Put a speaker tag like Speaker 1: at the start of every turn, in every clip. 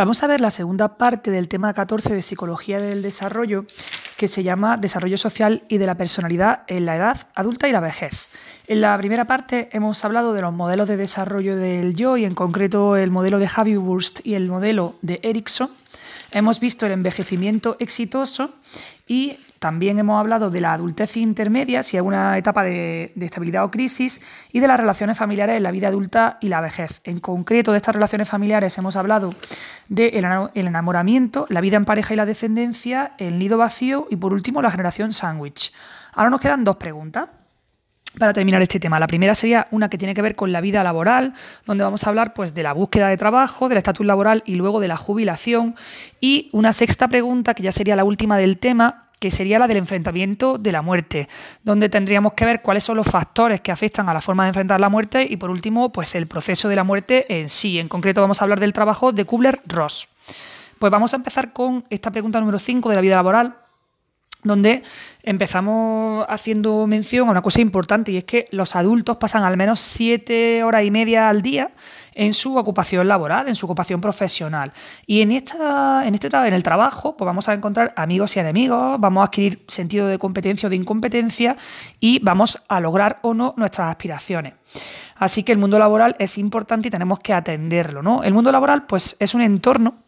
Speaker 1: Vamos a ver la segunda parte del tema 14 de Psicología del Desarrollo, que se llama Desarrollo Social y de la Personalidad en la Edad Adulta y la Vejez. En la primera parte hemos hablado de los modelos de desarrollo del yo y en concreto el modelo de Javi Wurst y el modelo de Erickson. Hemos visto el envejecimiento exitoso y también hemos hablado de la adultez intermedia, si hay una etapa de, estabilidad o crisis, y de las relaciones familiares en la vida adulta y la vejez. En concreto, de estas relaciones familiares hemos hablado del enamoramiento, la vida en pareja y la descendencia, el nido vacío y, por último, la generación sándwich. Ahora nos quedan dos preguntas para terminar este tema. La primera sería una que tiene que ver con la vida laboral, donde vamos a hablar pues, de la búsqueda de trabajo, del estatus laboral y luego de la jubilación. Y una sexta pregunta, que ya sería la última del tema, que sería la del enfrentamiento de la muerte, donde tendríamos que ver cuáles son los factores que afectan a la forma de enfrentar la muerte y por último, pues el proceso de la muerte en sí. En concreto vamos a hablar del trabajo de Kubler-Ross. Pues vamos a empezar con esta pregunta número 5 de la vida laboral, donde empezamos haciendo mención a una cosa importante y es que los adultos pasan al menos siete horas y media al día en su ocupación laboral, en su ocupación profesional. Y en, esta, en, este, en el trabajo pues vamos a encontrar amigos y enemigos, vamos a adquirir sentido de competencia o de incompetencia y vamos a lograr o no nuestras aspiraciones. Así que el mundo laboral es importante y tenemos que atenderlo. ¿no? El mundo laboral pues, es un entorno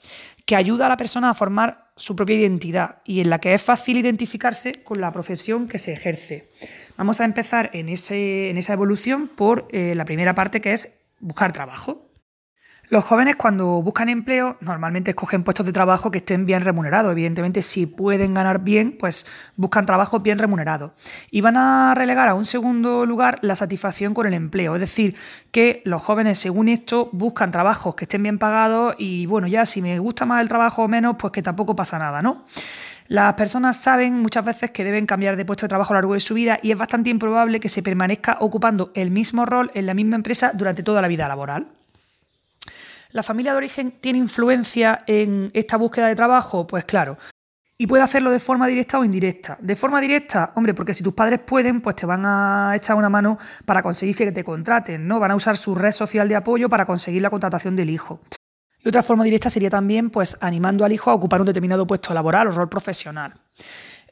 Speaker 1: que ayuda a la persona a formar su propia identidad y en la que es fácil identificarse con la profesión que se ejerce. Vamos a empezar en, ese, en esa evolución por eh, la primera parte que es buscar trabajo. Los jóvenes cuando buscan empleo normalmente escogen puestos de trabajo que estén bien remunerados. Evidentemente, si pueden ganar bien, pues buscan trabajo bien remunerado. Y van a relegar a un segundo lugar la satisfacción con el empleo. Es decir, que los jóvenes, según esto, buscan trabajos que estén bien pagados y bueno, ya si me gusta más el trabajo o menos, pues que tampoco pasa nada, ¿no? Las personas saben muchas veces que deben cambiar de puesto de trabajo a lo largo de su vida y es bastante improbable que se permanezca ocupando el mismo rol en la misma empresa durante toda la vida laboral. ¿La familia de origen tiene influencia en esta búsqueda de trabajo? Pues claro. Y puede hacerlo de forma directa o indirecta. De forma directa, hombre, porque si tus padres pueden, pues te van a echar una mano para conseguir que te contraten, ¿no? Van a usar su red social de apoyo para conseguir la contratación del hijo. Y otra forma directa sería también, pues, animando al hijo a ocupar un determinado puesto laboral o rol profesional.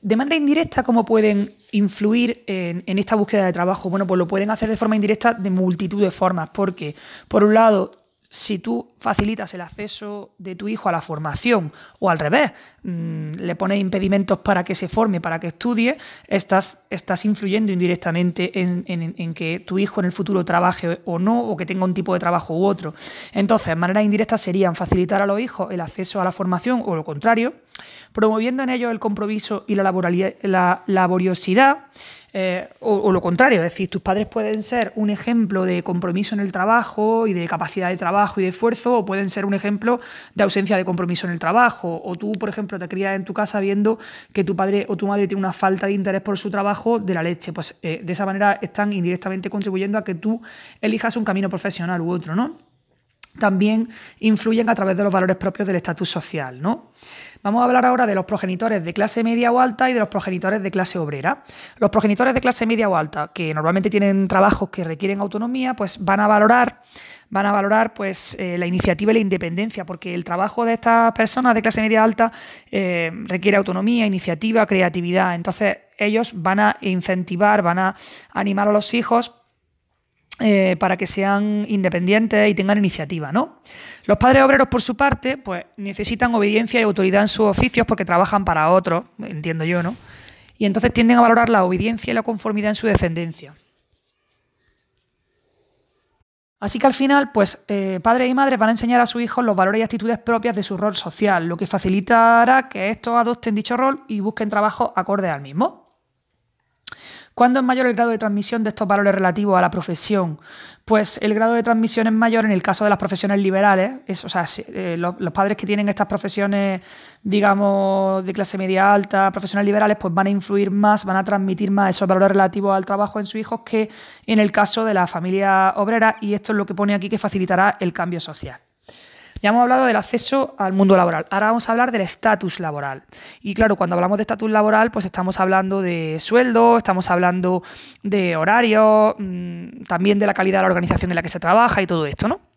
Speaker 1: De manera indirecta, ¿cómo pueden influir en, en, esta búsqueda de trabajo? Bueno, pues lo pueden hacer de forma indirecta de multitud de formas, porque, por un lado, si tú facilitas el acceso de tu hijo a la formación o al revés, mm, le pones impedimentos para que se forme, para que estudie, estás, estás influyendo indirectamente en, en, que tu hijo en el futuro trabaje o no, o que tenga un tipo de trabajo u otro. Entonces, maneras indirectas serían facilitar a los hijos el acceso a la formación o lo contrario, promoviendo en ellos el compromiso y la, la laboriosidad eh, o, lo contrario, es decir, tus padres pueden ser un ejemplo de compromiso en el trabajo y de capacidad de trabajo y de esfuerzo, o pueden ser un ejemplo de ausencia de compromiso en el trabajo. O tú, por ejemplo, te crías en tu casa viendo que tu padre o tu madre tiene una falta de interés por su trabajo de la leche. Pues eh, de esa manera están indirectamente contribuyendo a que tú elijas un camino profesional u otro, ¿no? También influyen a través de los valores propios del estatus social, ¿no? Vamos a hablar ahora de los progenitores de clase media o alta y de los progenitores de clase obrera. Los progenitores de clase media o alta, que normalmente tienen trabajos que requieren autonomía, pues van a valorar van a valorar pues eh, la iniciativa y la independencia, porque el trabajo de estas personas de clase media alta eh, requiere autonomía, iniciativa, creatividad. Entonces ellos van a incentivar, van a animar a los hijos eh, para que sean independientes y tengan iniciativa, ¿no? Los padres obreros, por su parte, pues necesitan obediencia y autoridad en sus oficios porque trabajan para otros, entiendo yo, ¿no? Y entonces tienden a valorar la obediencia y la conformidad en su descendencia. Así que al final, pues eh, padres y madres van a enseñar a sus hijos los valores y actitudes propias de su rol social, lo que facilitará que estos adopten dicho rol y busquen trabajo acorde al mismo. ¿Cuándo es mayor el grado de transmisión de estos valores relativos a la profesión? Pues el grado de transmisión es mayor en el caso de las profesiones liberales. o sea, eh, los, padres que tienen estas profesiones, digamos, de clase media alta, profesionales liberales, pues van a influir más, van a transmitir más esos valores relativos al trabajo en sus hijos que en el caso de la familia obrera. Y esto es lo que pone aquí que facilitará el cambio social. Ya hemos hablado del acceso al mundo laboral. Ahora vamos a hablar del estatus laboral. Y claro, cuando hablamos de estatus laboral, pues estamos hablando de sueldo, estamos hablando de horario, mm, también de la calidad de la organización en la que se trabaja y todo esto, ¿no?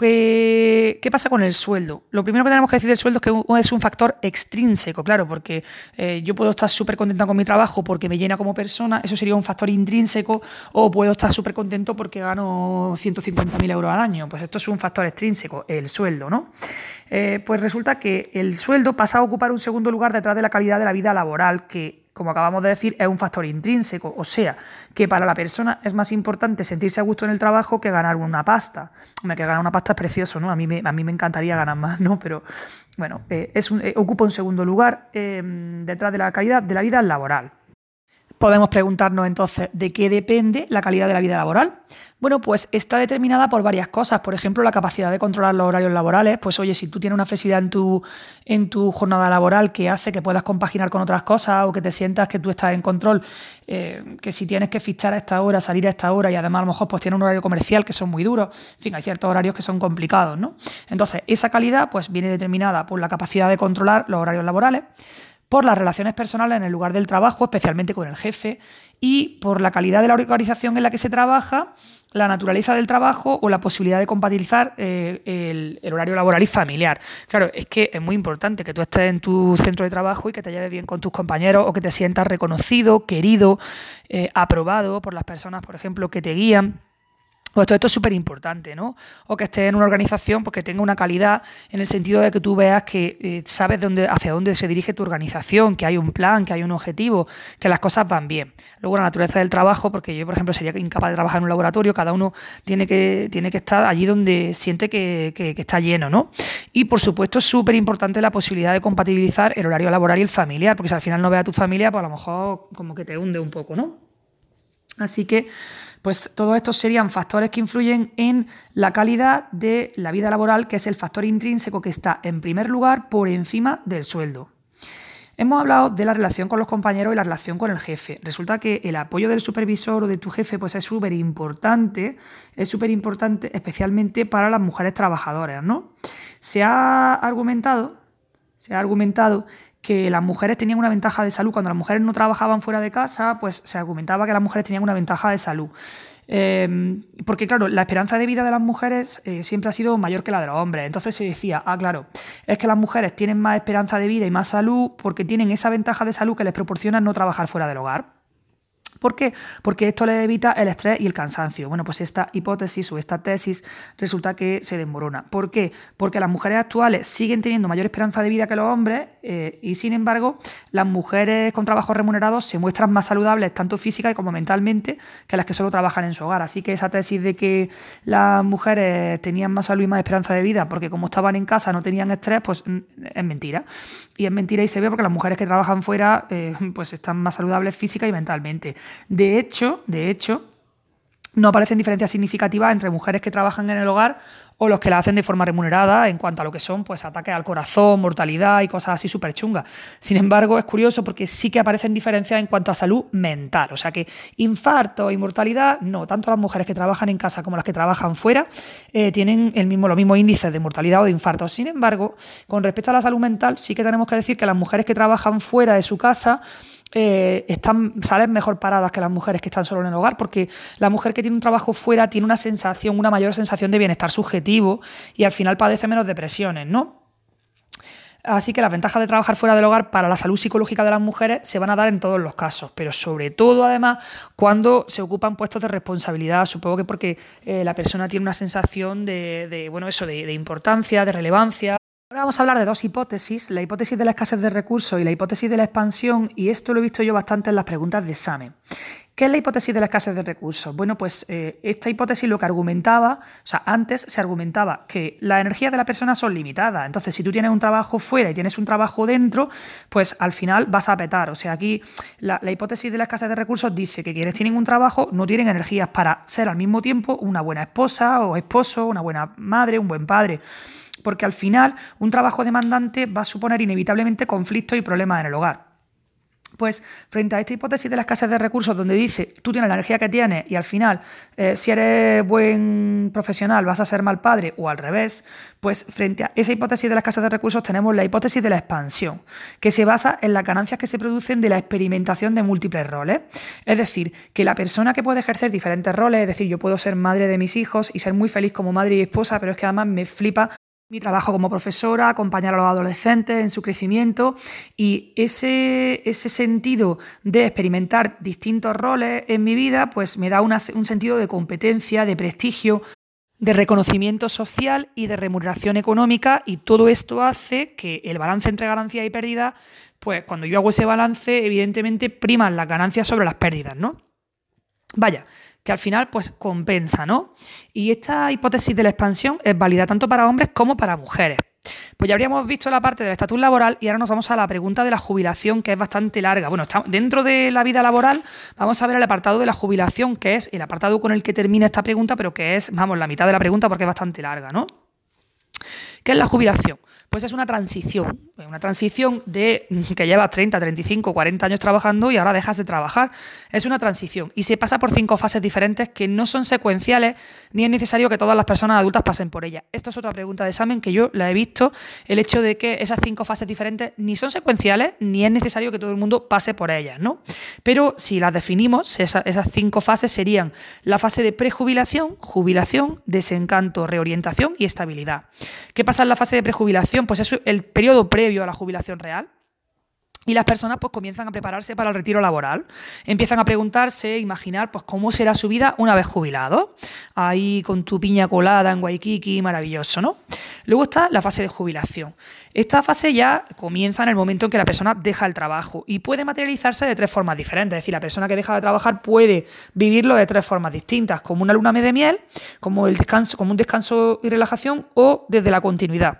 Speaker 1: ¿Qué, pasa con el sueldo? Lo primero que tenemos que decir del sueldo es que es un factor extrínseco, claro, porque eh, yo puedo estar súper contenta con mi trabajo porque me llena como persona, eso sería un factor intrínseco, o puedo estar súper contento porque gano 150.000 euros al año. Pues esto es un factor extrínseco, el sueldo, ¿no? Eh, pues resulta que el sueldo pasa a ocupar un segundo lugar detrás de la calidad de la vida laboral, que como acabamos de decir, es un factor intrínseco, o sea, que para la persona es más importante sentirse a gusto en el trabajo que ganar una pasta. Hombre, que ganar una pasta es precioso, ¿no? A mí me, a mí me encantaría ganar más, ¿no? Pero bueno, eh, es eh, ocupa un segundo lugar eh, detrás de la calidad de la vida laboral. Podemos preguntarnos entonces de qué depende la calidad de la vida laboral. Bueno, pues está determinada por varias cosas. Por ejemplo, la capacidad de controlar los horarios laborales. Pues oye, si tú tienes una flexibilidad en tu, en tu jornada laboral que hace que puedas compaginar con otras cosas o que te sientas que tú estás en control, eh, que si tienes que fichar a esta hora, salir a esta hora y además a lo mejor pues tienes un horario comercial que son muy duros. En fin, hay ciertos horarios que son complicados, ¿no? Entonces, esa calidad pues viene determinada por la capacidad de controlar los horarios laborales por las relaciones personales en el lugar del trabajo, especialmente con el jefe, y por la calidad de la organización en la que se trabaja, la naturaleza del trabajo o la posibilidad de compatibilizar eh, el, horario laboral y familiar. Claro, es que es muy importante que tú estés en tu centro de trabajo y que te lleves bien con tus compañeros o que te sientas reconocido, querido, eh, aprobado por las personas, por ejemplo, que te guían. Pues esto es súper importante, ¿no? O que estés en una organización porque tenga una calidad en el sentido de que tú veas que eh, sabes dónde, hacia dónde se dirige tu organización, que hay un plan, que hay un objetivo, que las cosas van bien. Luego la naturaleza del trabajo, porque yo, por ejemplo, sería incapaz de trabajar en un laboratorio, cada uno tiene que, tiene que estar allí donde siente que, que está lleno, ¿no? Y por supuesto es súper importante la posibilidad de compatibilizar el horario laboral y el familiar, porque si al final no ves a tu familia, pues a lo mejor como que te hunde un poco, ¿no? Así que pues todos estos serían factores que influyen en la calidad de la vida laboral, que es el factor intrínseco que está en primer lugar por encima del sueldo. Hemos hablado de la relación con los compañeros y la relación con el jefe. Resulta que el apoyo del supervisor o de tu jefe pues es súper importante, es súper importante especialmente para las mujeres trabajadoras, ¿no? Se ha argumentado, se ha argumentado que las mujeres tenían una ventaja de salud. Cuando las mujeres no trabajaban fuera de casa, pues se argumentaba que las mujeres tenían una ventaja de salud. Em, porque, claro, la esperanza de vida de las mujeres eh, siempre ha sido mayor que la de los hombres. Entonces se decía, ah, claro, es que las mujeres tienen más esperanza de vida y más salud porque tienen esa ventaja de salud que les proporciona no trabajar fuera del hogar. ¿Por qué? Porque esto le evita el estrés y el cansancio. Bueno, pues esta hipótesis o esta tesis resulta que se desmorona. ¿Por qué? Porque las mujeres actuales siguen teniendo mayor esperanza de vida que los hombres eh, y sin embargo las mujeres con trabajos remunerados se muestran más saludables tanto física como mentalmente que las que solo trabajan en su hogar. Así que esa tesis de que las mujeres tenían más salud y más esperanza de vida porque como estaban en casa no tenían estrés, pues mm, es mentira. Y es mentira y se ve porque las mujeres que trabajan fuera eh, pues están más saludables física y mentalmente. De hecho, de hecho, no aparecen diferencias significativas entre mujeres que trabajan en el hogar o los que la hacen de forma remunerada en cuanto a lo que son pues ataques al corazón, mortalidad y cosas así súper chungas. Sin embargo, es curioso porque sí que aparecen diferencias en cuanto a salud mental. O sea que infarto y mortalidad, no, tanto las mujeres que trabajan en casa como las que trabajan fuera eh, tienen el mismo, los mismos índices de mortalidad o de infarto. Sin embargo, con respecto a la salud mental, sí que tenemos que decir que las mujeres que trabajan fuera de su casa eh, están, salen mejor paradas que las mujeres que están solo en el hogar, porque la mujer que tiene un trabajo fuera tiene una sensación, una mayor sensación de bienestar subjetivo y al final padece menos depresiones, ¿no? Así que las ventajas de trabajar fuera del hogar para la salud psicológica de las mujeres se van a dar en todos los casos, pero sobre todo además cuando se ocupan puestos de responsabilidad, supongo que porque eh, la persona tiene una sensación de, bueno, eso, de importancia, de relevancia. Ahora vamos a hablar de dos hipótesis, la hipótesis de la escasez de recursos y la hipótesis de la expansión, y esto lo he visto yo bastante en las preguntas de examen. ¿Qué es la hipótesis de la escasez de recursos? Bueno, pues eh, esta hipótesis lo que argumentaba, o sea, antes se argumentaba que las energías de la persona son limitadas. Entonces, si tú tienes un trabajo fuera y tienes un trabajo dentro, pues al final vas a petar. O sea, aquí la, la hipótesis de la escasez de recursos dice que quienes tienen un trabajo no tienen energías para ser al mismo tiempo una buena esposa o esposo, una buena madre, un buen padre porque al final un trabajo demandante va a suponer inevitablemente conflictos y problemas en el hogar. Pues frente a esta hipótesis de la escasez de recursos, donde dice tú tienes la energía que tienes y al final, eh, si eres buen profesional, vas a ser mal padre o al revés, pues frente a esa hipótesis de la escasez de recursos tenemos la hipótesis de la expansión, que se basa en las ganancias que se producen de la experimentación de múltiples roles. Es decir, que la persona que puede ejercer diferentes roles, es decir, yo puedo ser madre de mis hijos y ser muy feliz como madre y esposa, pero es que además me flipa mi trabajo como profesora, acompañar a los adolescentes en su crecimiento y ese, ese sentido de experimentar distintos roles en mi vida, pues me da un sentido de competencia, de prestigio, de reconocimiento social y de remuneración económica y todo esto hace que el balance entre ganancias y pérdidas, pues cuando yo hago ese balance, evidentemente priman las ganancias sobre las pérdidas, ¿no? Vaya, que al final pues compensa, ¿no? Y esta hipótesis de la expansión es válida tanto para hombres como para mujeres. Pues ya habríamos visto la parte del estatus laboral y ahora nos vamos a la pregunta de la jubilación, que es bastante larga. Bueno, dentro de la vida laboral vamos a ver el apartado de la jubilación, que es el apartado con el que termina esta pregunta, pero que es, vamos, la mitad de la pregunta porque es bastante larga, ¿no? ¿Qué es la jubilación? Pues es una transición, una transición de que llevas 30, 35, 40 años trabajando y ahora dejas de trabajar. Es una transición y se pasa por cinco fases diferentes que no son secuenciales ni es necesario que todas las personas adultas pasen por ellas. Esto es otra pregunta de examen que yo la he visto, el hecho de que esas cinco fases diferentes ni son secuenciales ni es necesario que todo el mundo pase por ellas, ¿no? Pero si las definimos, esas cinco fases serían la fase de prejubilación, jubilación, desencanto, reorientación y estabilidad. ¿Qué pasa en la fase de prejubilación? pues es el periodo previo a la jubilación real. Y las personas pues comienzan a prepararse para el retiro laboral. Empiezan a preguntarse, imaginar pues cómo será su vida una vez jubilado. Ahí con tu piña colada en Waikiki, maravilloso, ¿no? Luego está la fase de jubilación. Esta fase ya comienza en el momento en que la persona deja el trabajo y puede materializarse de tres formas diferentes. Es decir, la persona que deja de trabajar puede vivirlo de tres formas distintas, como una luna de miel, como el descanso, como un descanso y relajación o desde la continuidad.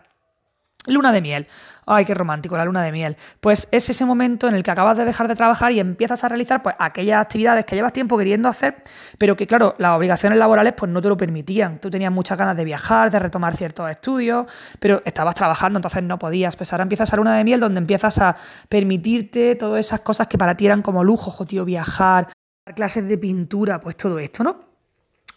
Speaker 1: Luna de miel. Ay, qué romántico, la luna de miel. Pues es ese momento en el que acabas de dejar de trabajar y empiezas a realizar pues, aquellas actividades que llevas tiempo queriendo hacer, pero que, claro, las obligaciones laborales pues, no te lo permitían. Tú tenías muchas ganas de viajar, de retomar ciertos estudios, pero estabas trabajando, entonces no podías. Pues ahora empiezas a luna de miel donde empiezas a permitirte todas esas cosas que para ti eran como lujo, tío, viajar, clases de pintura, pues todo esto, ¿no?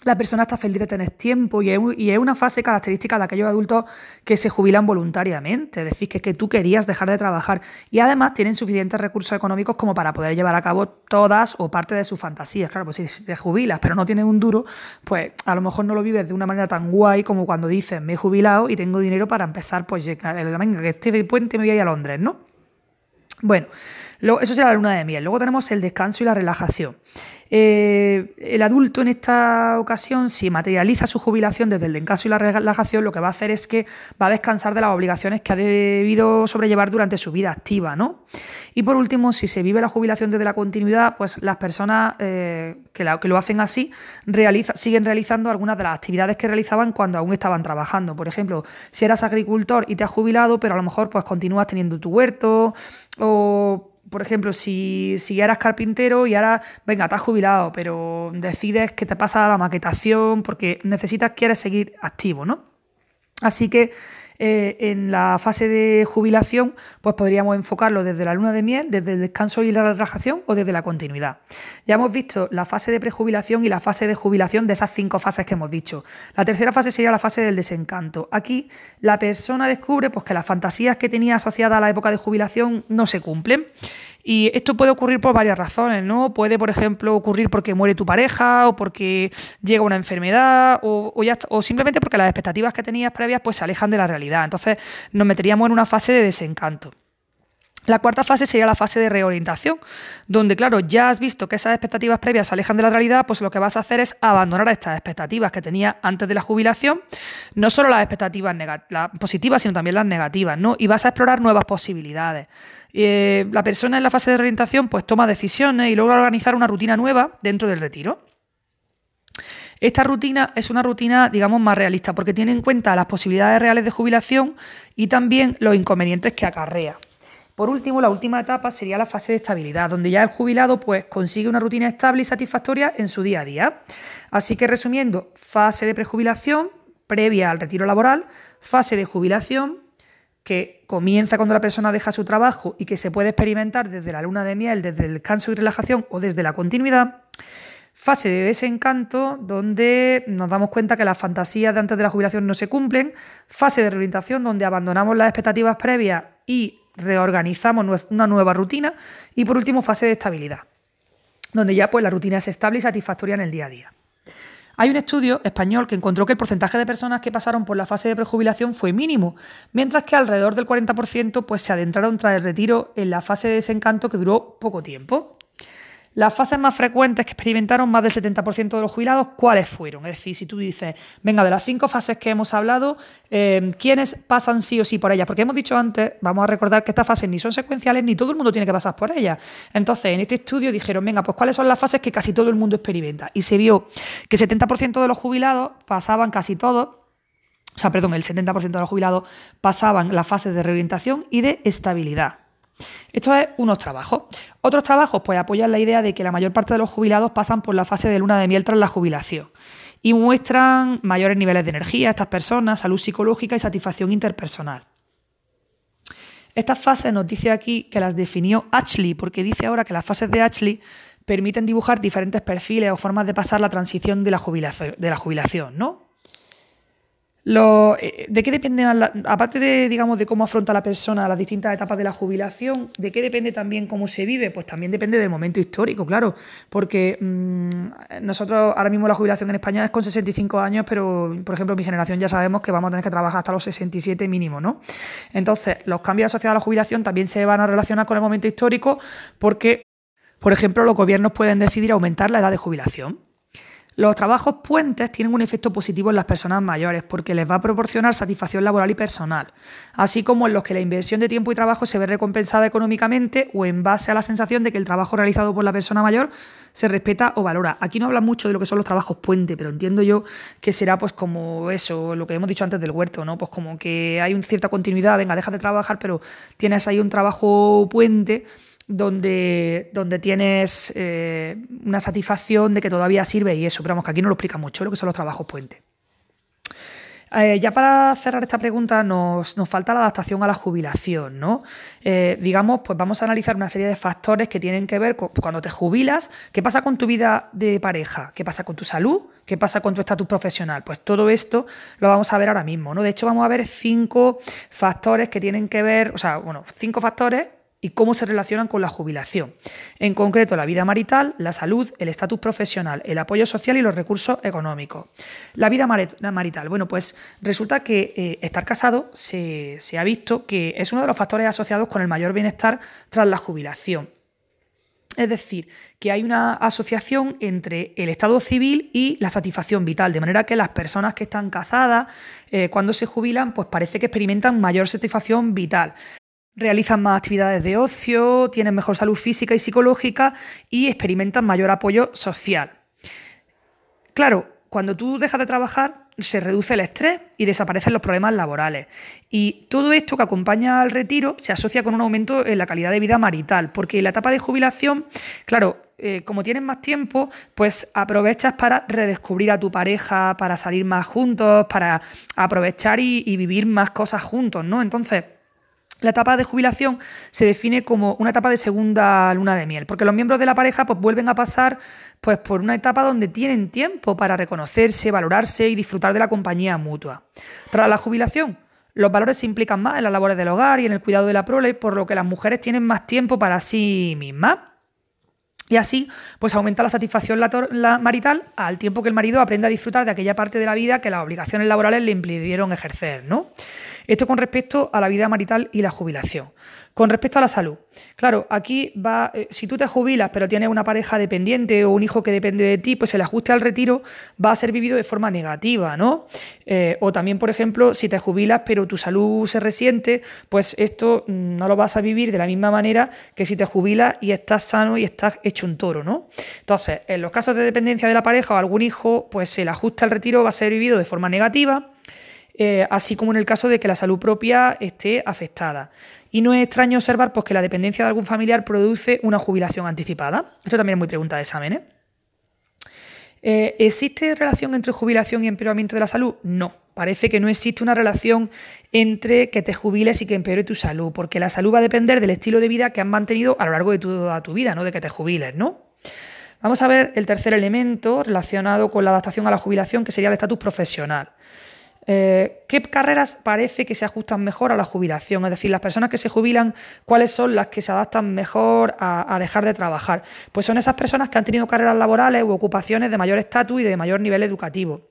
Speaker 1: La persona está feliz de tener tiempo y es, una fase característica de aquellos adultos que se jubilan voluntariamente, es decir, que, que tú querías dejar de trabajar y además tienen suficientes recursos económicos como para poder llevar a cabo todas o parte de sus fantasías. Claro, pues si te jubilas pero no tienes un duro, pues a lo mejor no lo vives de una manera tan guay como cuando dices me he jubilado y tengo dinero para empezar, pues venga, que este puente me voy a ir a Londres, ¿no? Bueno, eso será la luna de miel. Luego tenemos el descanso y la relajación. Eh, el adulto en esta ocasión, si materializa su jubilación desde el descanso y la relajación, lo que va a hacer es que va a descansar de las obligaciones que ha debido sobrellevar durante su vida activa, ¿no? Y por último, si se vive la jubilación desde la continuidad, pues las personas eh, que, lo hacen así siguen realizando algunas de las actividades que realizaban cuando aún estaban trabajando. Por ejemplo, si eras agricultor y te has jubilado, pero a lo mejor pues continúas teniendo tu huerto o por ejemplo, si, si eras carpintero y ahora, venga, has jubilado, pero decides que te pasa la maquetación porque necesitas, quieres seguir activo, ¿no? Así que eh, en la fase de jubilación, pues podríamos enfocarlo desde la luna de miel, desde el descanso y la relajación o desde la continuidad. Ya hemos visto la fase de prejubilación y la fase de jubilación de esas cinco fases que hemos dicho. La tercera fase sería la fase del desencanto. Aquí la persona descubre pues, que las fantasías que tenía asociadas a la época de jubilación no se cumplen y esto puede ocurrir por varias razones, ¿no? Puede, por ejemplo, ocurrir porque muere tu pareja o porque llega una enfermedad o, o, simplemente porque las expectativas que tenías previas pues se alejan de la realidad. Entonces nos meteríamos en una fase de desencanto. La cuarta fase sería la fase de reorientación, donde, claro, ya has visto que esas expectativas previas se alejan de la realidad, pues lo que vas a hacer es abandonar estas expectativas que tenías antes de la jubilación, no solo las expectativas positivas, sino también las negativas, ¿no? Y vas a explorar nuevas posibilidades. Eh, la persona en la fase de reorientación pues toma decisiones y logra organizar una rutina nueva dentro del retiro. Esta rutina es una rutina, digamos, más realista porque tiene en cuenta las posibilidades reales de jubilación y también los inconvenientes que acarrea. Por último, la última etapa sería la fase de estabilidad, donde ya el jubilado pues, consigue una rutina estable y satisfactoria en su día a día. Así que resumiendo, fase de prejubilación previa al retiro laboral, fase de jubilación, que comienza cuando la persona deja su trabajo y que se puede experimentar desde la luna de miel, desde el descanso y relajación o desde la continuidad. Fase de desencanto, donde nos damos cuenta que las fantasías de antes de la jubilación no se cumplen. Fase de reorientación, donde abandonamos las expectativas previas y reorganizamos una nueva rutina. Y por último, fase de estabilidad, donde ya pues, la rutina es estable y satisfactoria en el día a día. Hay un estudio español que encontró que el porcentaje de personas que pasaron por la fase de prejubilación fue mínimo, mientras que alrededor del 40% pues, se adentraron tras el retiro en la fase de desencanto que duró poco tiempo. Las fases más frecuentes que experimentaron más del 70% de los jubilados, ¿cuáles fueron? Es decir, si tú dices, venga, de las cinco fases que hemos hablado, eh, ¿quiénes pasan sí o sí por ellas? Porque hemos dicho antes, vamos a recordar que estas fases ni son secuenciales ni todo el mundo tiene que pasar por ellas. Entonces, en este estudio dijeron, venga, pues ¿cuáles son las fases que casi todo el mundo experimenta? Y se vio que el 70% de los jubilados pasaban casi todos o sea, perdón, el 70% de los jubilados pasaban las fases de reorientación y de estabilidad. Esto es unos trabajos. Otros trabajos pues apoyan la idea de que la mayor parte de los jubilados pasan por la fase de luna de miel tras la jubilación y muestran mayores niveles de energía a estas personas, salud psicológica y satisfacción interpersonal. Estas fases nos dice aquí que las definió Ashley, porque dice ahora que las fases de Ashley permiten dibujar diferentes perfiles o formas de pasar la transición de la jubilación, de la jubilación ¿no? Eh, ¿De qué depende, aparte de, digamos, de cómo afronta la persona las distintas etapas de la jubilación, de qué depende también cómo se vive? Pues también depende del momento histórico, claro, porque mm, nosotros ahora mismo la jubilación en España es con 65 años, pero por ejemplo mi generación ya sabemos que vamos a tener que trabajar hasta los 67 mínimo, ¿no? Entonces, los cambios asociados a la jubilación también se van a relacionar con el momento histórico porque, por ejemplo, los gobiernos pueden decidir aumentar la edad de jubilación. Los trabajos puentes tienen un efecto positivo en las personas mayores porque les va a proporcionar satisfacción laboral y personal, así como en los que la inversión de tiempo y trabajo se ve recompensada económicamente o en base a la sensación de que el trabajo realizado por la persona mayor se respeta o valora. Aquí no habla mucho de lo que son los trabajos puente, pero entiendo yo que será pues como eso, lo que hemos dicho antes del huerto, ¿no? Pues como que hay una cierta continuidad, venga, deja de trabajar, pero tienes ahí un trabajo puente donde, donde tienes eh, una satisfacción de que todavía sirve y eso, pero vamos, que aquí no lo explica mucho lo que son los trabajos puente. Eh, ya para cerrar esta pregunta, nos, falta la adaptación a la jubilación, ¿no? Eh, digamos, pues vamos a analizar una serie de factores que tienen que ver con cuando te jubilas, qué pasa con tu vida de pareja, qué pasa con tu salud, qué pasa con tu estatus profesional. Pues todo esto lo vamos a ver ahora mismo, ¿no? De hecho, vamos a ver cinco factores que tienen que ver, o sea, bueno, cinco factores y cómo se relacionan con la jubilación. En concreto, la vida marital, la salud, el estatus profesional, el apoyo social y los recursos económicos. La vida marital, bueno, pues resulta que eh, estar casado se, ha visto que es uno de los factores asociados con el mayor bienestar tras la jubilación. Es decir, que hay una asociación entre el estado civil y la satisfacción vital, de manera que las personas que están casadas, eh, cuando se jubilan, pues parece que experimentan mayor satisfacción vital realizan más actividades de ocio, tienen mejor salud física y psicológica y experimentan mayor apoyo social. Claro, cuando tú dejas de trabajar se reduce el estrés y desaparecen los problemas laborales. Y todo esto que acompaña al retiro se asocia con un aumento en la calidad de vida marital, porque en la etapa de jubilación, claro, eh, como tienes más tiempo, pues aprovechas para redescubrir a tu pareja, para salir más juntos, para aprovechar y, y vivir más cosas juntos, ¿no? Entonces, la etapa de jubilación se define como una etapa de segunda luna de miel, porque los miembros de la pareja pues, vuelven a pasar pues, por una etapa donde tienen tiempo para reconocerse, valorarse y disfrutar de la compañía mutua. Tras la jubilación, los valores se implican más en las labores del hogar y en el cuidado de la prole, por lo que las mujeres tienen más tiempo para sí mismas. Y así, pues aumenta la satisfacción marital al tiempo que el marido aprende a disfrutar de aquella parte de la vida que las obligaciones laborales le impidieron ejercer, ¿no? Esto con respecto a la vida marital y la jubilación. Con respecto a la salud, claro, aquí va, eh, si tú te jubilas pero tienes una pareja dependiente o un hijo que depende de ti, pues el ajuste al retiro va a ser vivido de forma negativa, ¿no? Eh, o también, por ejemplo, si te jubilas pero tu salud se resiente, pues esto mm, no lo vas a vivir de la misma manera que si te jubilas y estás sano y estás hecho un toro, ¿no? Entonces, en los casos de dependencia de la pareja o algún hijo, pues el ajuste al retiro va a ser vivido de forma negativa eh, así como en el caso de que la salud propia esté afectada. Y no es extraño observar pues, que la dependencia de algún familiar produce una jubilación anticipada. Esto también es muy pregunta de examen. ¿eh? Eh, ¿Existe relación entre jubilación y empeoramiento de la salud? No. Parece que no existe una relación entre que te jubiles y que empeore tu salud, porque la salud va a depender del estilo de vida que has mantenido a lo largo de toda tu vida, no de que te jubiles, ¿no? Vamos a ver el tercer elemento relacionado con la adaptación a la jubilación, que sería el estatus profesional. Eh, ¿Qué carreras parece que se ajustan mejor a la jubilación? Es decir, las personas que se jubilan, ¿cuáles son las que se adaptan mejor a, dejar de trabajar? Pues son esas personas que han tenido carreras laborales u ocupaciones de mayor estatus y de mayor nivel educativo.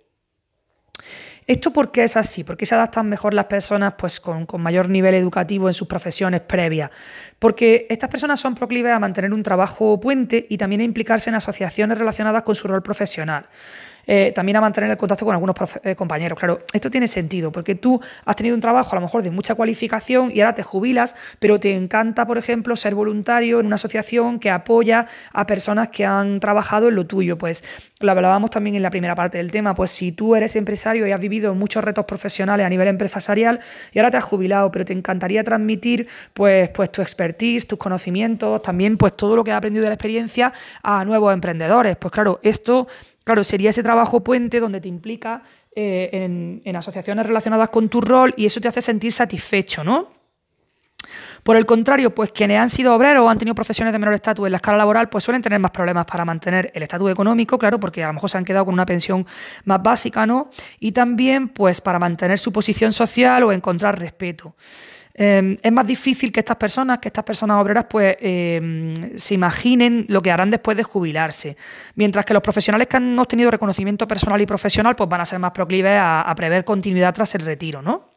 Speaker 1: ¿Esto por qué es así? ¿Por qué se adaptan mejor las personas pues, con, con, mayor nivel educativo en sus profesiones previas? Porque estas personas son proclives a mantener un trabajo puente y también a implicarse en asociaciones relacionadas con su rol profesional. Eh, también a mantener el contacto con algunos eh, compañeros. Claro, esto tiene sentido, porque tú has tenido un trabajo a lo mejor de mucha cualificación y ahora te jubilas, pero te encanta, por ejemplo, ser voluntario en una asociación que apoya a personas que han trabajado en lo tuyo. Pues lo hablábamos también en la primera parte del tema, pues si tú eres empresario y has vivido muchos retos profesionales a nivel empresarial y ahora te has jubilado, pero te encantaría transmitir pues, pues tu expertise, tus conocimientos, también pues todo lo que has aprendido de la experiencia a nuevos emprendedores. Pues claro, esto Claro, sería ese trabajo puente donde te implica eh, en, asociaciones relacionadas con tu rol y eso te hace sentir satisfecho, ¿no? Por el contrario, pues quienes han sido obreros o han tenido profesiones de menor estatus en la escala laboral, pues suelen tener más problemas para mantener el estatus económico, claro, porque a lo mejor se han quedado con una pensión más básica, ¿no? Y también, pues, para mantener su posición social o encontrar respeto. Em, es más difícil que estas personas, que estas personas obreras, pues em, se imaginen lo que harán después de jubilarse. Mientras que los profesionales que han obtenido reconocimiento personal y profesional, pues van a ser más proclives a, a prever continuidad tras el retiro, ¿no?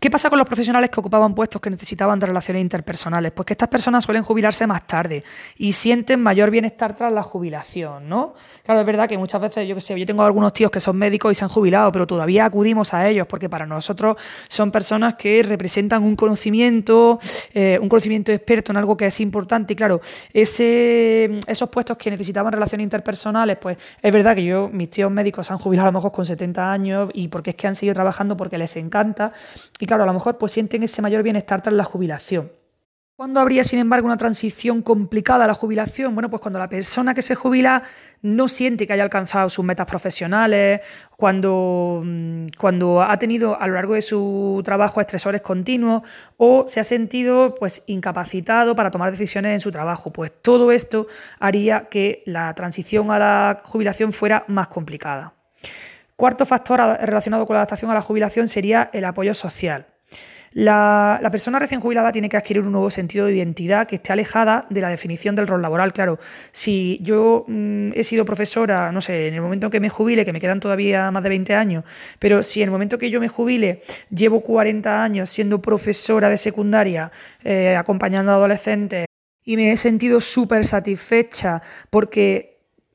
Speaker 1: ¿Qué pasa con los profesionales que ocupaban puestos que necesitaban de relaciones interpersonales? Pues que estas personas suelen jubilarse más tarde y sienten mayor bienestar tras la jubilación, ¿no? Claro, es verdad que muchas veces, yo que sé, yo tengo algunos tíos que son médicos y se han jubilado, pero todavía acudimos a ellos porque para nosotros son personas que representan un conocimiento, eh, un conocimiento experto en algo que es importante y claro, esos puestos que necesitaban relaciones interpersonales, pues es verdad que yo, mis tíos médicos se han jubilado a lo mejor con 70 años y porque es que han seguido trabajando porque les encanta y claro, a lo mejor pues sienten ese mayor bienestar tras la jubilación. ¿Cuándo habría, sin embargo, una transición complicada a la jubilación? Bueno, pues cuando la persona que se jubila no siente que haya alcanzado sus metas profesionales, cuando, mm, cuando ha tenido a lo largo de su trabajo estresores continuos o se ha sentido pues, incapacitado para tomar decisiones en su trabajo. Pues todo esto haría que la transición a la jubilación fuera más complicada. Cuarto factor relacionado con la adaptación a la jubilación sería el apoyo social. La, persona recién jubilada tiene que adquirir un nuevo sentido de identidad que esté alejada de la definición del rol laboral. Claro, si yo mm, he sido profesora, no sé, en el momento en que me jubile, que me quedan todavía más de 20 años, pero si en el momento que yo me jubile llevo 40 años siendo profesora de secundaria, eh, acompañando a adolescentes, y me he sentido súper satisfecha porque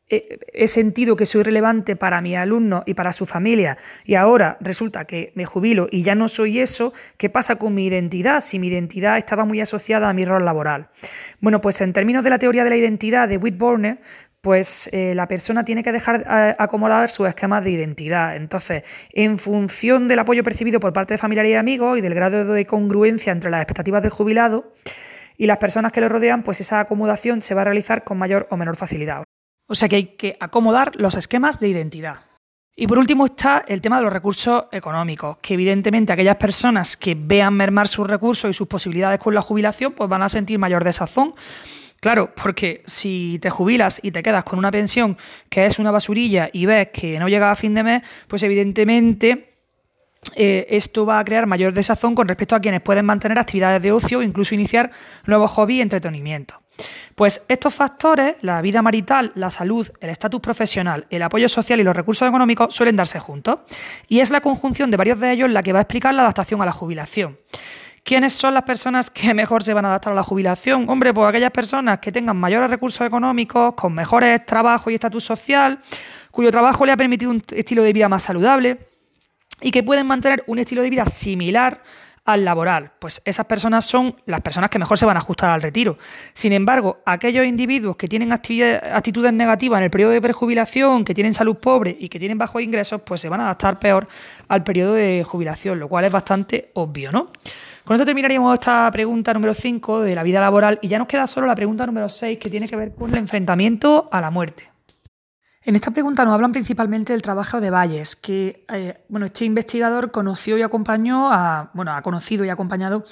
Speaker 1: he sentido que soy relevante para mi alumno y para su familia y ahora resulta que me jubilo y ya no soy eso, ¿qué pasa con mi identidad si mi identidad estaba muy asociada a mi rol laboral? Bueno, pues en términos de la teoría de la identidad de Whitborne, pues eh, la persona tiene que dejar eh, acomodar sus esquemas de identidad. Entonces, en función del apoyo percibido por parte de familiares y amigos y del grado de congruencia entre las expectativas del jubilado y las personas que le rodean, pues esa acomodación se va a realizar con mayor o menor facilidad. O sea que hay que acomodar los esquemas de identidad. Y por último está el tema de los recursos económicos, que evidentemente aquellas personas que vean mermar sus recursos y sus posibilidades con la jubilación, pues van a sentir mayor desazón. Claro, porque si te jubilas y te quedas con una pensión que es una basurilla y ves que no llega a fin de mes, pues evidentemente eh, esto va a crear mayor desazón con respecto a quienes pueden mantener actividades de ocio o incluso iniciar nuevos hobbies y entretenimientos. Pues estos factores, la vida marital, la salud, el estatus profesional, el apoyo social y los recursos económicos suelen darse juntos. Y es la conjunción de varios de ellos la que va a explicar la adaptación a la jubilación. ¿Quiénes son las personas que mejor se van a adaptar a la jubilación? Hombre, pues aquellas personas que tengan mayores recursos económicos, con mejores trabajos y estatus social, cuyo trabajo le ha permitido un estilo de vida más saludable y que pueden mantener un estilo de vida similar al laboral. Pues esas personas son las personas que mejor se van a ajustar al retiro. Sin embargo, aquellos individuos que tienen actitudes negativas en el periodo de prejubilación, que tienen salud pobre y que tienen bajos ingresos, pues se van a adaptar peor al periodo de jubilación, lo cual es bastante obvio, ¿no? Con esto terminaríamos esta pregunta número 5 de la vida laboral y ya nos queda solo la pregunta número 6 que tiene que ver con el enfrentamiento a la muerte. En esta pregunta nos hablan principalmente del trabajo de Valles, que eh, bueno, este investigador conoció y acompañó a, bueno, ha conocido y acompañado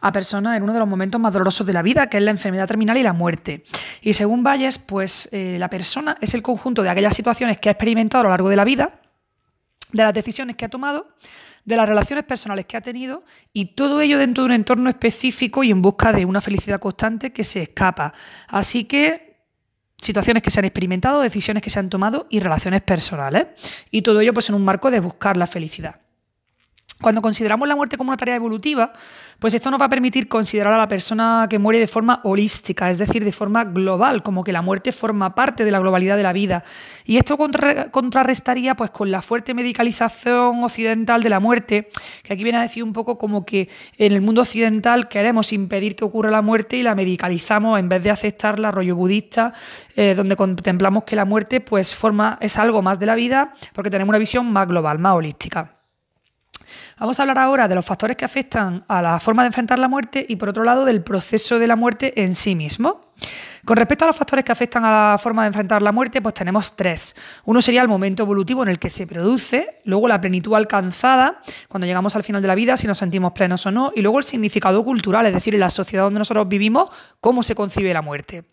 Speaker 1: a personas en uno de los momentos más dolorosos de la vida, que es la enfermedad terminal y la muerte. Y según Valles, pues eh, la persona es el conjunto de aquellas situaciones que ha experimentado a lo largo de la vida, de las decisiones que ha tomado, de las relaciones personales que ha tenido y todo ello dentro de un entorno específico y en busca de una felicidad constante que se escapa. Así que situaciones que se han experimentado, decisiones que se han tomado y relaciones personales. Y todo ello pues en un marco de buscar la felicidad. Cuando consideramos la muerte como una tarea evolutiva, pues esto nos va a permitir considerar a la persona que muere de forma holística, es decir, de forma global, como que la muerte forma parte de la globalidad de la vida. Y esto contrarrestaría pues con la fuerte medicalización occidental de la muerte, que aquí viene a decir un poco como que en el mundo occidental queremos impedir que ocurra la muerte y la medicalizamos en vez de aceptar la rollo budista, eh, donde contemplamos que la muerte pues forma, es algo más de la vida, porque tenemos una visión más global, más holística. Vamos a hablar ahora de los factores que afectan a la forma de enfrentar la muerte y por otro lado del proceso de la muerte en sí mismo. Con respecto a los factores que afectan a la forma de enfrentar la muerte, pues tenemos tres. Uno sería el momento evolutivo en el que se produce, luego la plenitud alcanzada, cuando llegamos al final de la vida, si nos sentimos plenos o no, y luego el significado cultural, es decir, en la sociedad donde nosotros vivimos, cómo se concibe la muerte.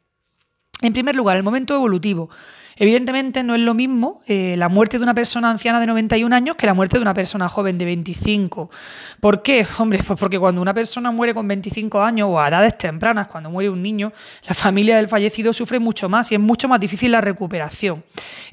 Speaker 1: En primer lugar, el momento evolutivo. Evidentemente no es lo mismo eh, la muerte de una persona anciana de 91 años que la muerte de una persona joven de 25. ¿Por qué? Hombre, pues porque cuando una persona muere con 25 años o a edades tempranas, cuando muere un niño, la familia del fallecido sufre mucho más y es mucho más difícil la recuperación.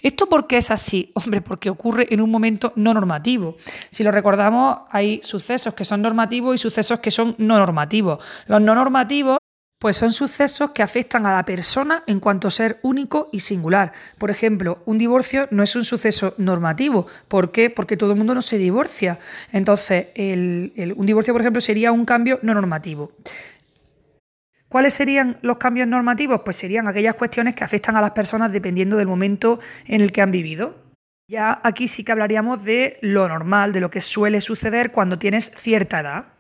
Speaker 1: ¿Esto por qué es así? Hombre, porque ocurre en un momento no normativo. Si lo recordamos, hay sucesos que son normativos y sucesos que son no normativos. Los no normativos pues son sucesos que afectan a la persona en cuanto a ser único y singular. Por ejemplo, un divorcio no es un suceso normativo. ¿Por qué? Porque todo el mundo no se divorcia. Entonces, un divorcio, por ejemplo, sería un cambio no normativo. ¿Cuáles serían los cambios normativos? Pues serían aquellas cuestiones que afectan a las personas dependiendo del momento en el que han vivido. Ya aquí sí que hablaríamos de lo normal, de lo que suele suceder cuando tienes cierta edad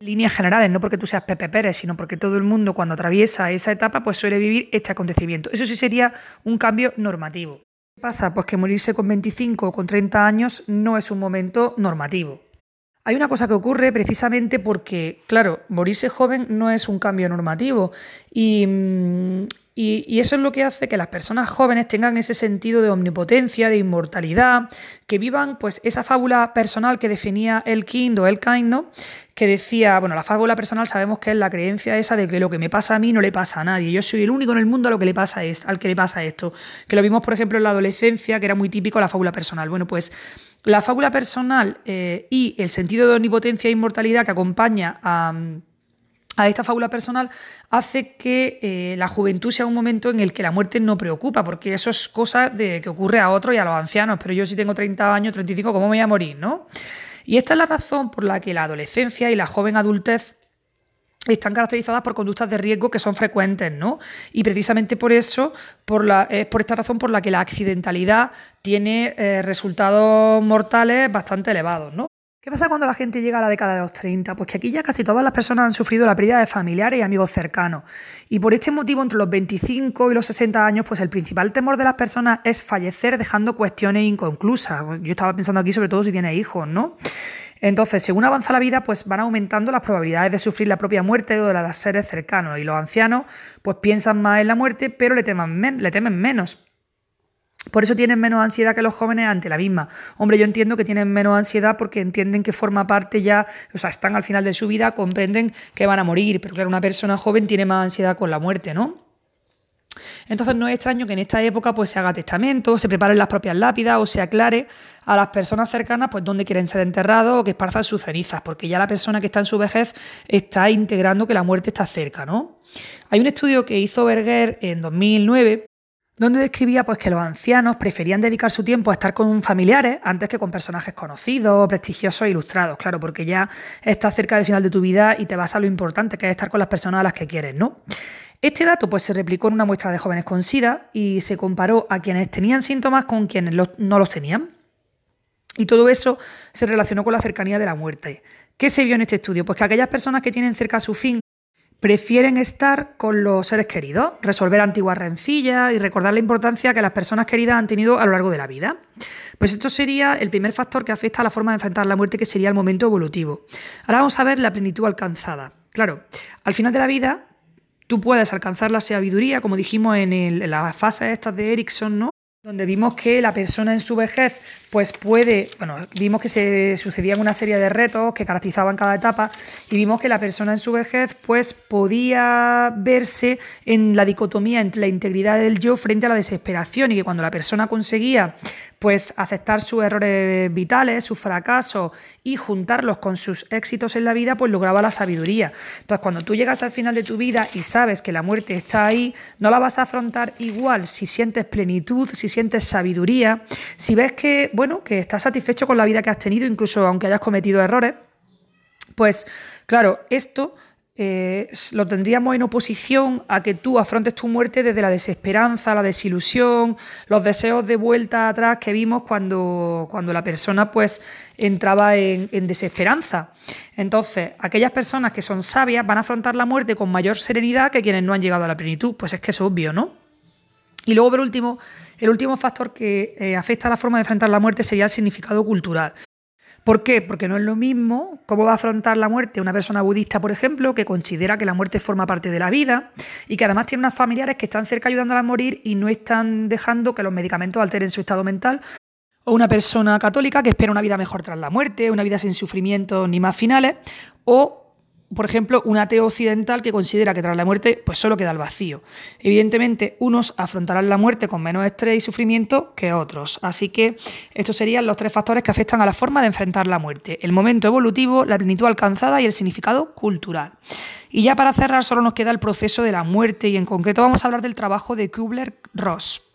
Speaker 1: líneas generales, no porque tú seas Pepe Pérez, sino porque todo el mundo cuando atraviesa esa etapa pues suele vivir este acontecimiento. Eso sí sería un cambio normativo. ¿Qué pasa? Pues que morirse con 25 o con 30 años no es un momento normativo. Hay una cosa que ocurre precisamente porque, claro, morirse joven no es un cambio normativo y, y, eso es lo que hace que las personas jóvenes tengan ese sentido de omnipotencia, de inmortalidad, que vivan pues esa fábula personal que definía el Kind o el Kind, ¿no? que decía, bueno, la fábula personal sabemos que es la creencia esa de que lo que me pasa a mí no le pasa a nadie. Yo soy el único en el mundo a lo que le pasa al que le pasa esto. Que lo vimos, por ejemplo, en la adolescencia, que era muy típico la fábula personal. Bueno, pues la fábula personal eh, y el sentido de omnipotencia e inmortalidad que acompaña a a esta fábula personal hace que eh, la juventud sea un momento en el que la muerte no preocupa, porque eso es cosa de que ocurre a otros y a los ancianos, pero yo si tengo 30 años, 35, ¿cómo me voy a morir? ¿no? Y esta es la razón por la que la adolescencia y la joven adultez están caracterizadas por conductas de riesgo que son frecuentes, ¿no? Y precisamente por eso, por es por esta razón por la que la accidentalidad tiene eh, resultados mortales bastante elevados, ¿no? ¿Qué pasa cuando la gente llega a la década de los 30? Pues que aquí ya casi todas las personas han sufrido la pérdida de familiares y amigos cercanos. Y por este motivo, entre los 25 y los 60 años, pues el principal temor de las personas es fallecer dejando cuestiones inconclusas. Yo estaba pensando aquí sobre todo si tiene hijos, ¿no? Entonces, según avanza la vida, pues van aumentando las probabilidades de sufrir la propia muerte o de la de seres cercanos. Y los ancianos, pues piensan más en la muerte, pero le, le temen menos. Por eso tienen menos ansiedad que los jóvenes ante la misma. Hombre, yo entiendo que tienen menos ansiedad porque entienden que forma parte ya, o sea, están al final de su vida, comprenden que van a morir, pero claro, una persona joven tiene más ansiedad con la muerte, ¿no? Entonces no es extraño que en esta época pues se haga testamento, se preparen las propias lápidas o se aclare a las personas cercanas pues dónde quieren ser enterrados o que esparzan sus cenizas, porque ya la persona que está en su vejez está integrando que la muerte está cerca, ¿no? Hay un estudio que hizo Berger en 2009 donde describía pues, que los ancianos preferían dedicar su tiempo a estar con familiares antes que con personajes conocidos, prestigiosos e ilustrados, claro, porque ya estás cerca del final de tu vida y te vas a lo importante que es estar con las personas a las que quieres, ¿no? Este dato pues, se replicó en una muestra de jóvenes con SIDA y se comparó a quienes tenían síntomas con quienes no los tenían. Y todo eso se relacionó con la cercanía de la muerte. ¿Qué se vio en este estudio? Pues que aquellas personas que tienen cerca su fin prefieren estar con los seres queridos, resolver antiguas rencillas y recordar la importancia que las personas queridas han tenido a lo largo de la vida. Pues esto sería el primer factor que afecta a la forma de enfrentar la muerte, que sería el momento evolutivo. Ahora vamos a ver la plenitud alcanzada. Claro, al final de la vida tú puedes alcanzar la sabiduría, como dijimos en, en las fases estas de Erickson, ¿no? donde vimos que la persona en su vejez pues puede, bueno, vimos que se sucedían una serie de retos que caracterizaban cada etapa y vimos que la persona en su vejez pues podía verse en la dicotomía entre la integridad del yo frente a la desesperación y que cuando la persona conseguía pues aceptar sus errores vitales, sus fracasos y juntarlos con sus éxitos en la vida, pues lograba la sabiduría. Entonces, cuando tú llegas al final de tu vida y sabes que la muerte está ahí, no la vas a afrontar igual si sientes plenitud, si sientes sabiduría, si ves que, bueno, que estás satisfecho con la vida que has tenido, incluso aunque hayas cometido errores, pues claro, esto eh, lo tendríamos en oposición a que tú afrontes tu muerte desde la desesperanza, la desilusión, los deseos de vuelta atrás que vimos cuando, cuando la persona pues entraba en, en desesperanza. Entonces, aquellas personas que son sabias van a afrontar la muerte con mayor serenidad que quienes no han llegado a la plenitud. Pues es que es obvio, ¿no? Y luego, por último, el último factor que eh, afecta a la forma de enfrentar la muerte sería el significado cultural. ¿Por qué? Porque no es lo mismo cómo va a afrontar la muerte una persona budista, por ejemplo, que considera que la muerte forma parte de la vida y que además tiene unos familiares que están cerca ayudándola a morir y no están dejando que los medicamentos alteren su estado mental. O una persona católica que espera una vida mejor tras la muerte, una vida sin sufrimiento ni más finales. O por ejemplo, un ateo occidental que considera que tras la muerte pues solo queda el vacío. Evidentemente, unos afrontarán la muerte con menos estrés y sufrimiento que otros. Así que estos serían los tres factores que afectan a la forma de enfrentar la muerte. El momento evolutivo, la plenitud alcanzada y el significado cultural. Y ya para cerrar, solo nos queda el proceso de la muerte y en concreto vamos a hablar del trabajo de Kubler-Ross.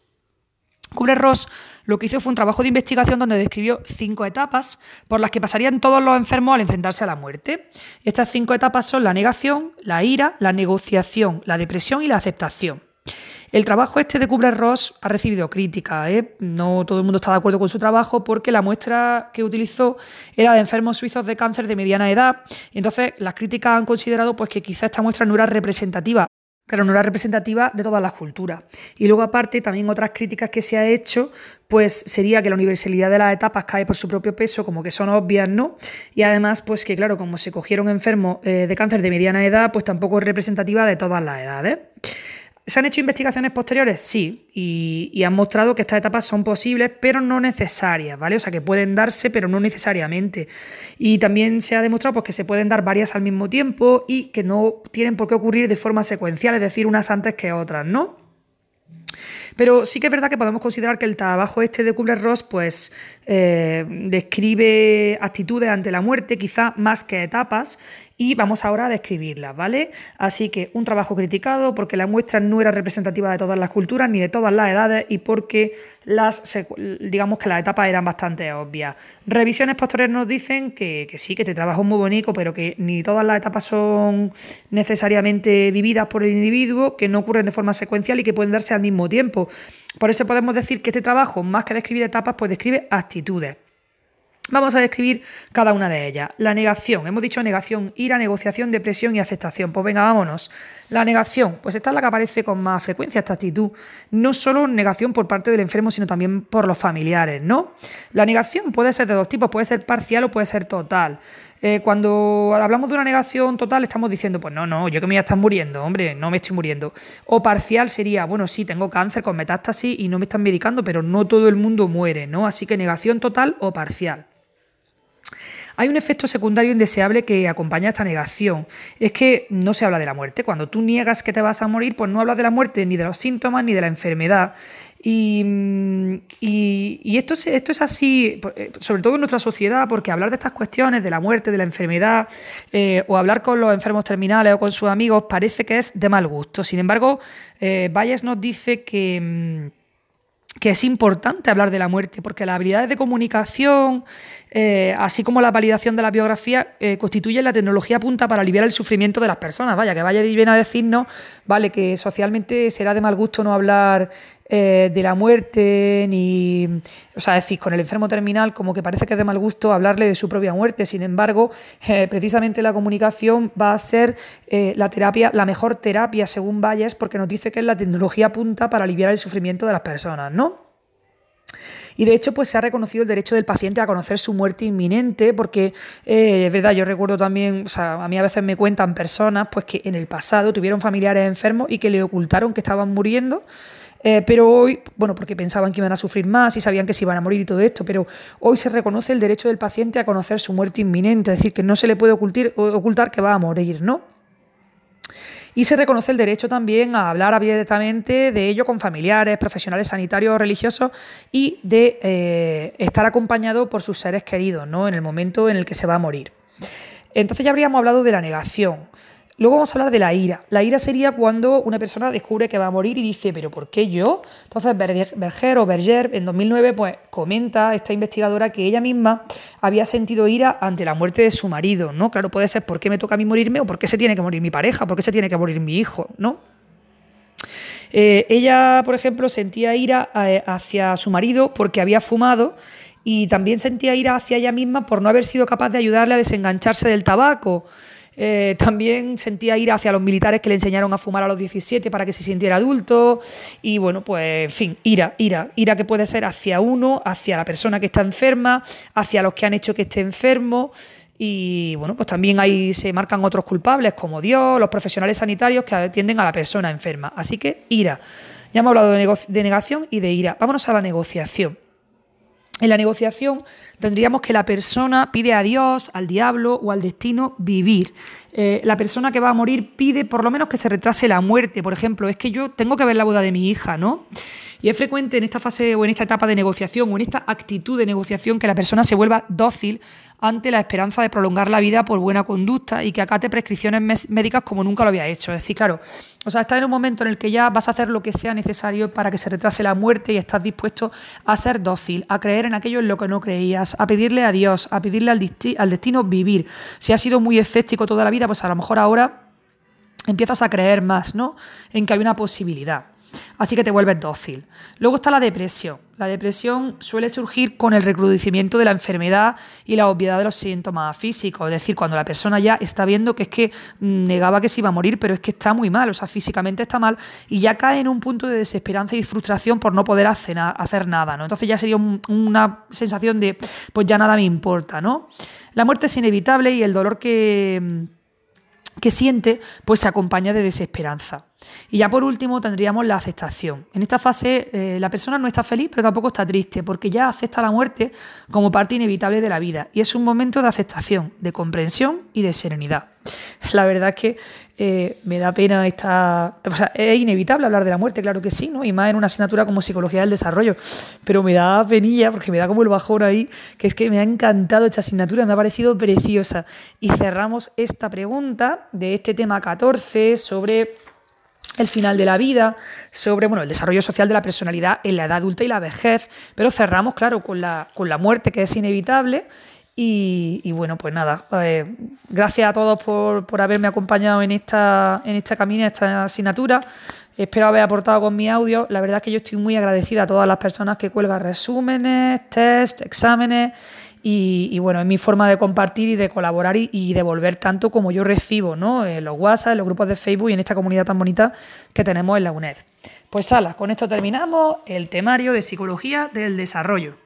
Speaker 1: Kubler-Ross lo que hizo fue un trabajo de investigación donde describió cinco etapas por las que pasarían todos los enfermos al enfrentarse a la muerte. Estas cinco etapas son la negación, la ira, la negociación, la depresión y la aceptación. El trabajo este de Kubler-Ross ha recibido crítica, ¿eh? no todo el mundo está de acuerdo con su trabajo porque la muestra que utilizó era de enfermos suizos de cáncer de mediana edad entonces las críticas han considerado pues, que quizá esta muestra no era representativa Claro, no era representativa de todas las culturas. Y luego, aparte, también otras críticas que se ha hecho, pues sería que la universalidad de las etapas cae por su propio peso, como que son obvias, ¿no? Y además, pues que claro, como se cogieron enfermos eh, de cáncer de mediana edad, pues tampoco es representativa de todas las edades. ¿Se han hecho investigaciones posteriores? Sí, y, han mostrado que estas etapas son posibles, pero no necesarias, ¿vale? O sea, que pueden darse, pero no necesariamente. Y también se ha demostrado pues, que se pueden dar varias al mismo tiempo y que no tienen por qué ocurrir de forma secuencial, es decir, unas antes que otras, ¿no? Pero sí que es verdad que podemos considerar que el trabajo este de Kubler-Ross pues, eh, describe actitudes ante la muerte, quizá más que etapas, y vamos ahora a describirlas, ¿vale? Así que un trabajo criticado porque la muestra no era representativa de todas las culturas ni de todas las edades y porque las, digamos que las etapas eran bastante obvias. Revisiones posteriores nos dicen que, que sí, que este trabajo es muy bonito, pero que ni todas las etapas son necesariamente vividas por el individuo, que no ocurren de forma secuencial y que pueden darse al mismo tiempo. Por eso podemos decir que este trabajo, más que describir etapas, pues describe actitudes. Vamos a describir cada una de ellas. La negación, hemos dicho negación, ira, negociación, depresión y aceptación. Pues venga, vámonos. La negación, pues esta es la que aparece con más frecuencia, esta actitud. No solo negación por parte del enfermo, sino también por los familiares, ¿no? La negación puede ser de dos tipos, puede ser parcial o puede ser total. Eh, cuando hablamos de una negación total, estamos diciendo, pues no, no, yo que me voy a estar muriendo, hombre, no me estoy muriendo. O parcial sería, bueno, sí, tengo cáncer con metástasis y no me están medicando, pero no todo el mundo muere, ¿no? Así que negación total o parcial. Hay un efecto secundario indeseable que acompaña esta negación. Es que no se habla de la muerte. Cuando tú niegas que te vas a morir, pues no hablas de la muerte, ni de los síntomas, ni de la enfermedad. Y, esto, es, esto es así, eh, sobre todo en nuestra sociedad, porque hablar de estas cuestiones, de la muerte, de la enfermedad, eh, o hablar con los enfermos terminales o con sus amigos, parece que es de mal gusto. Sin embargo, eh, Valles nos dice que mm, que es importante hablar de la muerte, porque las habilidades de comunicación, eh, así como la validación de la biografía, eh, constituyen la tecnología punta para aliviar el sufrimiento de las personas. Vaya, que vaya y viene a decirnos, vale, que socialmente será de mal gusto no hablar eh, de la muerte, ni. O sea, es decir, con el enfermo terminal, como que parece que es de mal gusto hablarle de su propia muerte. Sin embargo, eh, precisamente la comunicación va a ser eh, la terapia, la mejor terapia, según Valles, porque nos dice que es la tecnología punta para aliviar el sufrimiento de las personas, ¿no? Y de hecho, pues se ha reconocido el derecho del paciente a conocer su muerte inminente, porque es verdad, yo recuerdo también, o sea, a mí a veces me cuentan personas pues que en el pasado tuvieron familiares enfermos y que le ocultaron que estaban muriendo. Eh, pero hoy, bueno, porque pensaban que iban a sufrir más y sabían que se iban a morir y todo esto, pero hoy se reconoce el derecho del paciente a conocer su muerte inminente, es decir, que no se le puede ocultar, que va a morir, ¿no? Y se reconoce el derecho también a hablar abiertamente de ello con familiares, profesionales sanitarios religiosos y de eh, estar acompañado por sus seres queridos ¿no? en el momento en el que se va a morir. Entonces ya habríamos hablado de la negación. Luego vamos a hablar de la ira. La ira sería cuando una persona descubre que va a morir y dice, pero ¿por qué yo? Entonces Berger o Berger en 2009 pues comenta esta investigadora que ella misma había sentido ira ante la muerte de su marido, ¿no? Claro, puede ser por qué me toca a mí morirme o por qué se tiene que morir mi pareja, por qué se tiene que morir mi hijo, ¿no? Eh, ella, por ejemplo, sentía ira eh, hacia su marido porque había fumado y también sentía ira hacia ella misma por no haber sido capaz de ayudarle a desengancharse del tabaco. Eh, también sentía ira hacia los militares que le enseñaron a fumar a los 17 para que se sintiera adulto. Y bueno, pues en fin, ira, ira, ira que puede ser hacia uno, hacia la persona que está enferma, hacia los que han hecho que esté enfermo. Y bueno, pues también ahí se marcan otros culpables como Dios, los profesionales sanitarios que atienden a la persona enferma. Así que ira. Ya hemos hablado de negación y de ira. Vámonos a la negociación. En la negociación tendríamos que la persona pide a Dios, al diablo o al destino vivir. Eh, la persona que va a morir pide por lo menos que se retrase la muerte. Por ejemplo, es que yo tengo que ver la boda de mi hija, ¿no? Y es frecuente en esta fase o en esta etapa de negociación o en esta actitud de negociación que la persona se vuelva dócil ante la esperanza de prolongar la vida por buena conducta y que acate prescripciones médicas como nunca lo había hecho. Es decir, claro, o sea, estás en un momento en el que ya vas a hacer lo que sea necesario para que se retrase la muerte y estás dispuesto a ser dócil, a creer en aquello en lo que no creías, a pedirle a Dios, a pedirle al, al destino vivir. Si has sido muy escéptico toda la vida, pues a lo mejor ahora empiezas a creer más, ¿no? En que hay una posibilidad. Así que te vuelves dócil. Luego está la depresión. La depresión suele surgir con el recrudecimiento de la enfermedad y la obviedad de los síntomas físicos. Es decir, cuando la persona ya está viendo que es que negaba que se iba a morir, pero es que está muy mal, o sea, físicamente está mal, y ya cae en un punto de desesperanza y frustración por no poder hacer, nada, ¿no? Entonces ya sería una sensación de, pues ya nada me importa, ¿no? La muerte es inevitable y el dolor que que siente, pues se acompaña de desesperanza. Y ya por último tendríamos la aceptación. En esta fase eh, la persona no está feliz, pero tampoco está triste, porque ya acepta la muerte como parte inevitable de la vida. Y es un momento de aceptación, de comprensión y de serenidad. La verdad es que eh, me da pena esta... Es inevitable hablar de la muerte, claro que sí, ¿no? Y más en una asignatura como Psicología del Desarrollo. Pero me da penilla, porque me da como el bajón ahí, que es que me ha encantado esta asignatura, me ha parecido preciosa. Y cerramos esta pregunta de este tema 14 sobre el final de la vida, sobre bueno, el desarrollo social de la personalidad en la edad adulta y la vejez, pero cerramos, claro, con la, con la muerte que es inevitable. Y, bueno, pues nada, eh, gracias a todos por, por, haberme acompañado en esta, en esta camino, en esta asignatura. Espero haber aportado con mi audio. La verdad es que yo estoy muy agradecida a todas las personas que cuelgan resúmenes, test, exámenes y, bueno, es mi forma de compartir y de colaborar y, devolver tanto como yo recibo, ¿no? En los WhatsApp, en los grupos de Facebook y en esta comunidad tan bonita que tenemos en la UNED. Pues sala, con esto terminamos el temario de psicología del desarrollo.